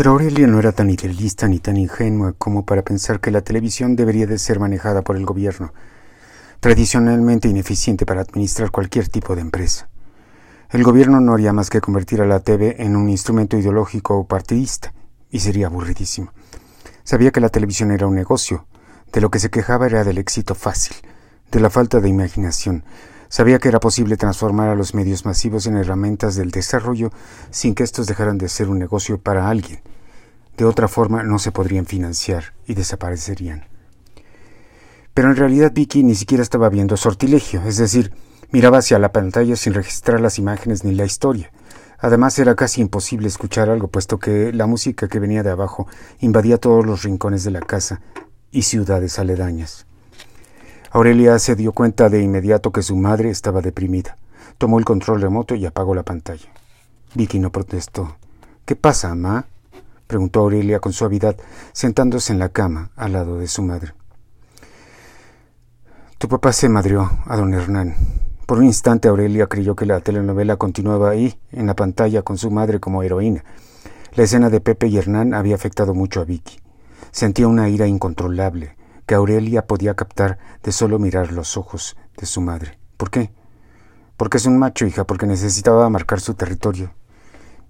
Pero Aurelia no era tan idealista ni tan ingenua como para pensar que la televisión debería de ser manejada por el gobierno, tradicionalmente ineficiente para administrar cualquier tipo de empresa. El gobierno no haría más que convertir a la TV en un instrumento ideológico o partidista, y sería aburridísimo. Sabía que la televisión era un negocio, de lo que se quejaba era del éxito fácil, de la falta de imaginación. Sabía que era posible transformar a los medios masivos en herramientas del desarrollo sin que estos dejaran de ser un negocio para alguien. De otra forma no se podrían financiar y desaparecerían. Pero en realidad Vicky ni siquiera estaba viendo sortilegio, es decir, Miraba hacia la pantalla sin registrar las imágenes ni la historia. Además era casi imposible escuchar algo, puesto que la música que venía de abajo invadía todos los rincones de la casa y ciudades aledañas. Aurelia se dio cuenta de inmediato que su madre estaba deprimida. Tomó el control remoto y apagó la pantalla. Vicky no protestó. ¿Qué pasa, mamá? preguntó Aurelia con suavidad, sentándose en la cama al lado de su madre. Tu papá se madrió a don Hernán, por un instante Aurelia creyó que la telenovela continuaba ahí, en la pantalla, con su madre como heroína. La escena de Pepe y Hernán había afectado mucho a Vicky. Sentía una ira incontrolable, que Aurelia podía captar de solo mirar los ojos de su madre. ¿Por qué? Porque es un macho, hija, porque necesitaba marcar su territorio.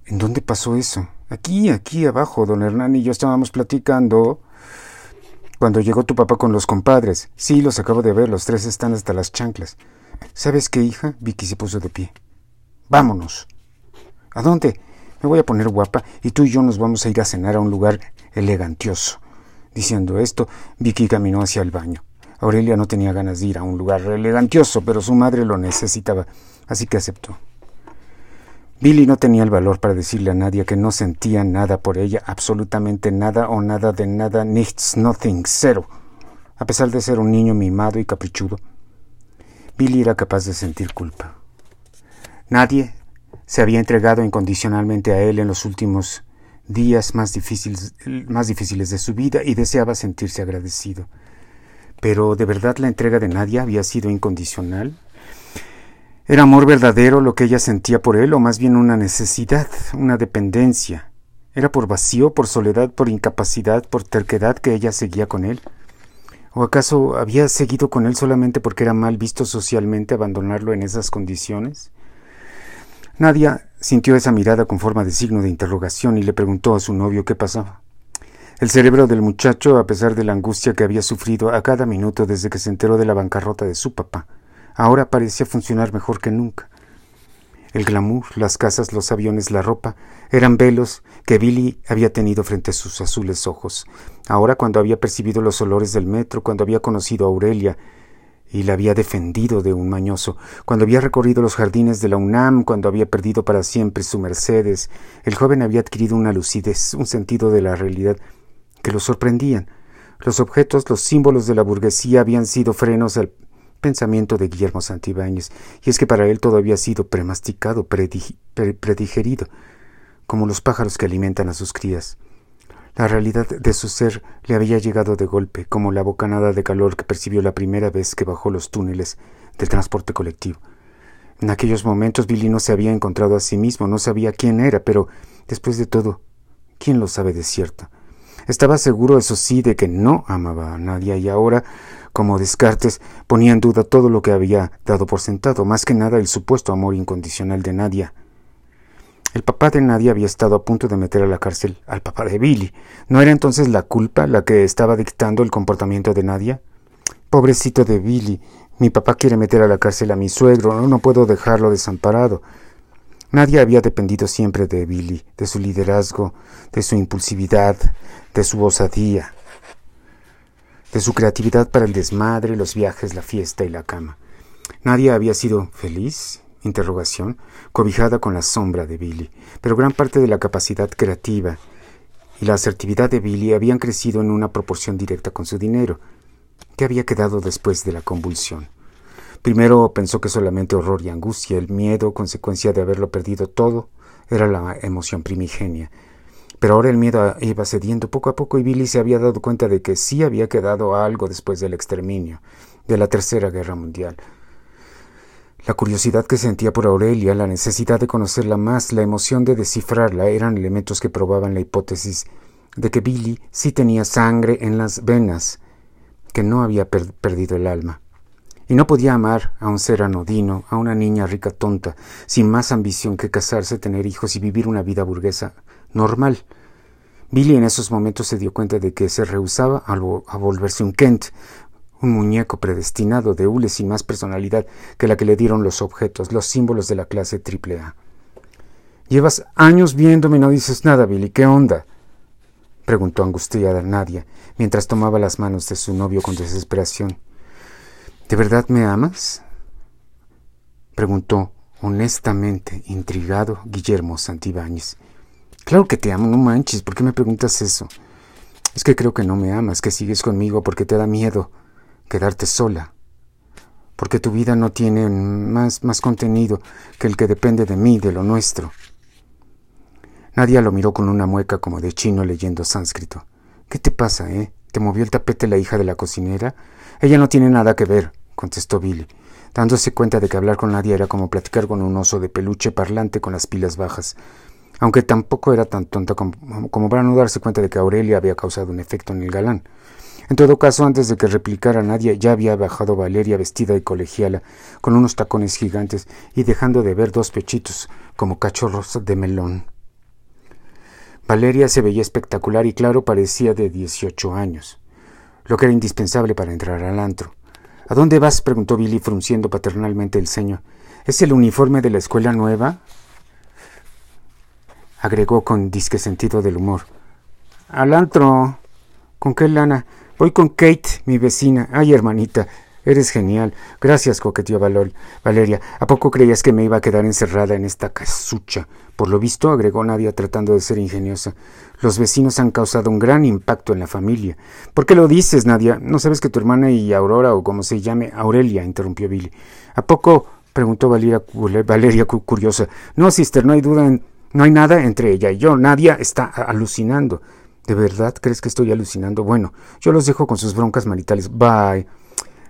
¿En dónde pasó eso? Aquí, aquí abajo, don Hernán y yo estábamos platicando. Cuando llegó tu papá con los compadres. Sí, los acabo de ver, los tres están hasta las chanclas. ¿Sabes qué, hija? Vicky se puso de pie. Vámonos. ¿A dónde? Me voy a poner guapa y tú y yo nos vamos a ir a cenar a un lugar elegantioso. Diciendo esto, Vicky caminó hacia el baño. Aurelia no tenía ganas de ir a un lugar elegantioso, pero su madre lo necesitaba, así que aceptó. Billy no tenía el valor para decirle a nadie que no sentía nada por ella, absolutamente nada o nada de nada, nichts, nothing, cero. A pesar de ser un niño mimado y caprichudo, Billy era capaz de sentir culpa. Nadie se había entregado incondicionalmente a él en los últimos días más difíciles, más difíciles de su vida y deseaba sentirse agradecido. Pero ¿de verdad la entrega de nadie había sido incondicional? ¿Era amor verdadero lo que ella sentía por él o más bien una necesidad, una dependencia? ¿Era por vacío, por soledad, por incapacidad, por terquedad que ella seguía con él? ¿O acaso había seguido con él solamente porque era mal visto socialmente abandonarlo en esas condiciones? Nadia sintió esa mirada con forma de signo de interrogación y le preguntó a su novio qué pasaba. El cerebro del muchacho, a pesar de la angustia que había sufrido a cada minuto desde que se enteró de la bancarrota de su papá, ahora parecía funcionar mejor que nunca. El glamour, las casas, los aviones, la ropa, eran velos que Billy había tenido frente a sus azules ojos. Ahora, cuando había percibido los olores del metro, cuando había conocido a Aurelia y la había defendido de un mañoso, cuando había recorrido los jardines de la UNAM, cuando había perdido para siempre su Mercedes, el joven había adquirido una lucidez, un sentido de la realidad que lo sorprendían. Los objetos, los símbolos de la burguesía habían sido frenos al pensamiento de Guillermo Santibáñez, y es que para él todo había sido premasticado, predigerido, como los pájaros que alimentan a sus crías. La realidad de su ser le había llegado de golpe, como la bocanada de calor que percibió la primera vez que bajó los túneles del transporte colectivo. En aquellos momentos Billy no se había encontrado a sí mismo, no sabía quién era, pero después de todo, ¿quién lo sabe de cierto? Estaba seguro, eso sí, de que no amaba a nadie y ahora como Descartes, ponía en duda todo lo que había dado por sentado, más que nada el supuesto amor incondicional de Nadia. El papá de Nadia había estado a punto de meter a la cárcel al papá de Billy. ¿No era entonces la culpa la que estaba dictando el comportamiento de Nadia? Pobrecito de Billy, mi papá quiere meter a la cárcel a mi suegro, no, no puedo dejarlo desamparado. Nadia había dependido siempre de Billy, de su liderazgo, de su impulsividad, de su osadía de su creatividad para el desmadre, los viajes, la fiesta y la cama. Nadie había sido feliz, interrogación, cobijada con la sombra de Billy, pero gran parte de la capacidad creativa y la asertividad de Billy habían crecido en una proporción directa con su dinero. ¿Qué había quedado después de la convulsión? Primero pensó que solamente horror y angustia, el miedo, consecuencia de haberlo perdido todo, era la emoción primigenia, pero ahora el miedo iba cediendo poco a poco y Billy se había dado cuenta de que sí había quedado algo después del exterminio, de la Tercera Guerra Mundial. La curiosidad que sentía por Aurelia, la necesidad de conocerla más, la emoción de descifrarla eran elementos que probaban la hipótesis de que Billy sí tenía sangre en las venas, que no había perdido el alma. Y no podía amar a un ser anodino, a una niña rica tonta, sin más ambición que casarse, tener hijos y vivir una vida burguesa normal. Billy en esos momentos se dio cuenta de que se rehusaba a, volverse un Kent, un muñeco predestinado de hule sin más personalidad que la que le dieron los objetos, los símbolos de la clase triple A. Llevas años viéndome y no dices nada, Billy. ¿Qué onda? preguntó angustiada Nadia, mientras tomaba las manos de su novio con desesperación. ¿De verdad me amas? preguntó honestamente, intrigado, Guillermo Santibáñez. Claro que te amo, no manches, ¿por qué me preguntas eso? Es que creo que no me amas, que sigues conmigo porque te da miedo quedarte sola, porque tu vida no tiene más, más contenido que el que depende de mí, de lo nuestro. Nadia lo miró con una mueca como de chino leyendo sánscrito. ¿Qué te pasa, eh? ¿Te movió el tapete la hija de la cocinera? Ella no tiene nada que ver, contestó Billy, dándose cuenta de que hablar con Nadia era como platicar con un oso de peluche parlante con las pilas bajas, aunque tampoco era tan tonta como, como para no darse cuenta de que Aurelia había causado un efecto en el galán. En todo caso, antes de que replicara nadie, ya había bajado Valeria vestida y colegiala, con unos tacones gigantes y dejando de ver dos pechitos como cachorros de melón. Valeria se veía espectacular y claro parecía de dieciocho años, lo que era indispensable para entrar al antro. ¿A dónde vas? preguntó Billy frunciendo paternalmente el ceño. ¿Es el uniforme de la escuela nueva? agregó con disque sentido del humor. Al antro. ¿Con qué lana? Voy con Kate, mi vecina. Ay, hermanita, eres genial. Gracias, coqueteó Valeria. ¿A poco creías que me iba a quedar encerrada en esta casucha? Por lo visto, agregó Nadia tratando de ser ingeniosa. Los vecinos han causado un gran impacto en la familia. ¿Por qué lo dices, Nadia? ¿No sabes que tu hermana y Aurora, o como se llame, Aurelia, interrumpió Billy. ¿A poco? preguntó Valeria, Valeria curiosa. No, sister, no hay duda en... No hay nada entre ella y yo. Nadia está alucinando. ¿De verdad crees que estoy alucinando? Bueno, yo los dejo con sus broncas maritales. Bye.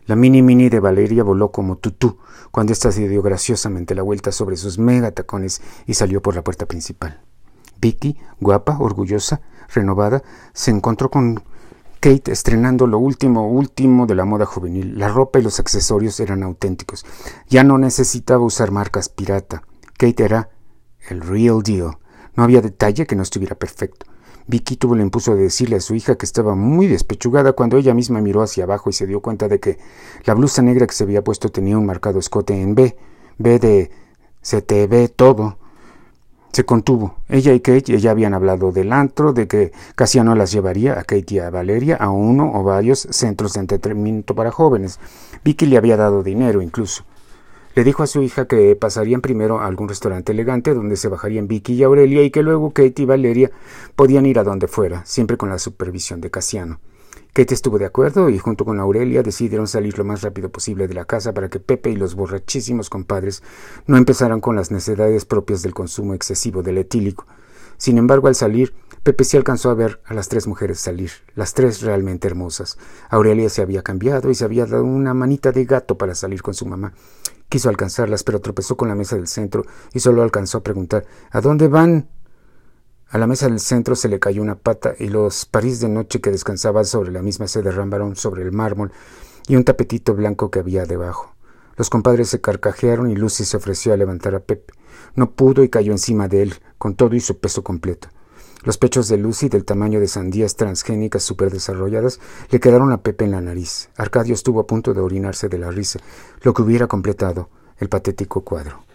La mini mini de Valeria voló como tutú cuando ésta se dio graciosamente la vuelta sobre sus mega tacones y salió por la puerta principal. Vicky, guapa, orgullosa, renovada, se encontró con Kate estrenando lo último, último de la moda juvenil. La ropa y los accesorios eran auténticos. Ya no necesitaba usar marcas pirata. Kate era el real deal. No había detalle que no estuviera perfecto. Vicky tuvo el impulso de decirle a su hija que estaba muy despechugada cuando ella misma miró hacia abajo y se dio cuenta de que la blusa negra que se había puesto tenía un marcado escote en B, B de se te ve todo. Se contuvo. Ella y Kate ya habían hablado del antro, de que Casiano las llevaría a Kate y a Valeria a uno o varios centros de entretenimiento para jóvenes. Vicky le había dado dinero incluso. Le dijo a su hija que pasarían primero a algún restaurante elegante donde se bajarían Vicky y Aurelia y que luego Kate y Valeria podían ir a donde fuera, siempre con la supervisión de Casiano. Kate estuvo de acuerdo y junto con Aurelia decidieron salir lo más rápido posible de la casa para que Pepe y los borrachísimos compadres no empezaran con las necesidades propias del consumo excesivo del etílico. Sin embargo, al salir, Pepe sí alcanzó a ver a las tres mujeres salir, las tres realmente hermosas. Aurelia se había cambiado y se había dado una manita de gato para salir con su mamá. Quiso alcanzarlas, pero tropezó con la mesa del centro y solo alcanzó a preguntar ¿A dónde van? A la mesa del centro se le cayó una pata y los París de noche que descansaban sobre la misma se derramaron sobre el mármol y un tapetito blanco que había debajo. Los compadres se carcajearon y Lucy se ofreció a levantar a Pepe. No pudo y cayó encima de él, con todo y su peso completo. Los pechos de Lucy, del tamaño de sandías transgénicas superdesarrolladas, le quedaron a Pepe en la nariz. Arcadio estuvo a punto de orinarse de la risa, lo que hubiera completado el patético cuadro.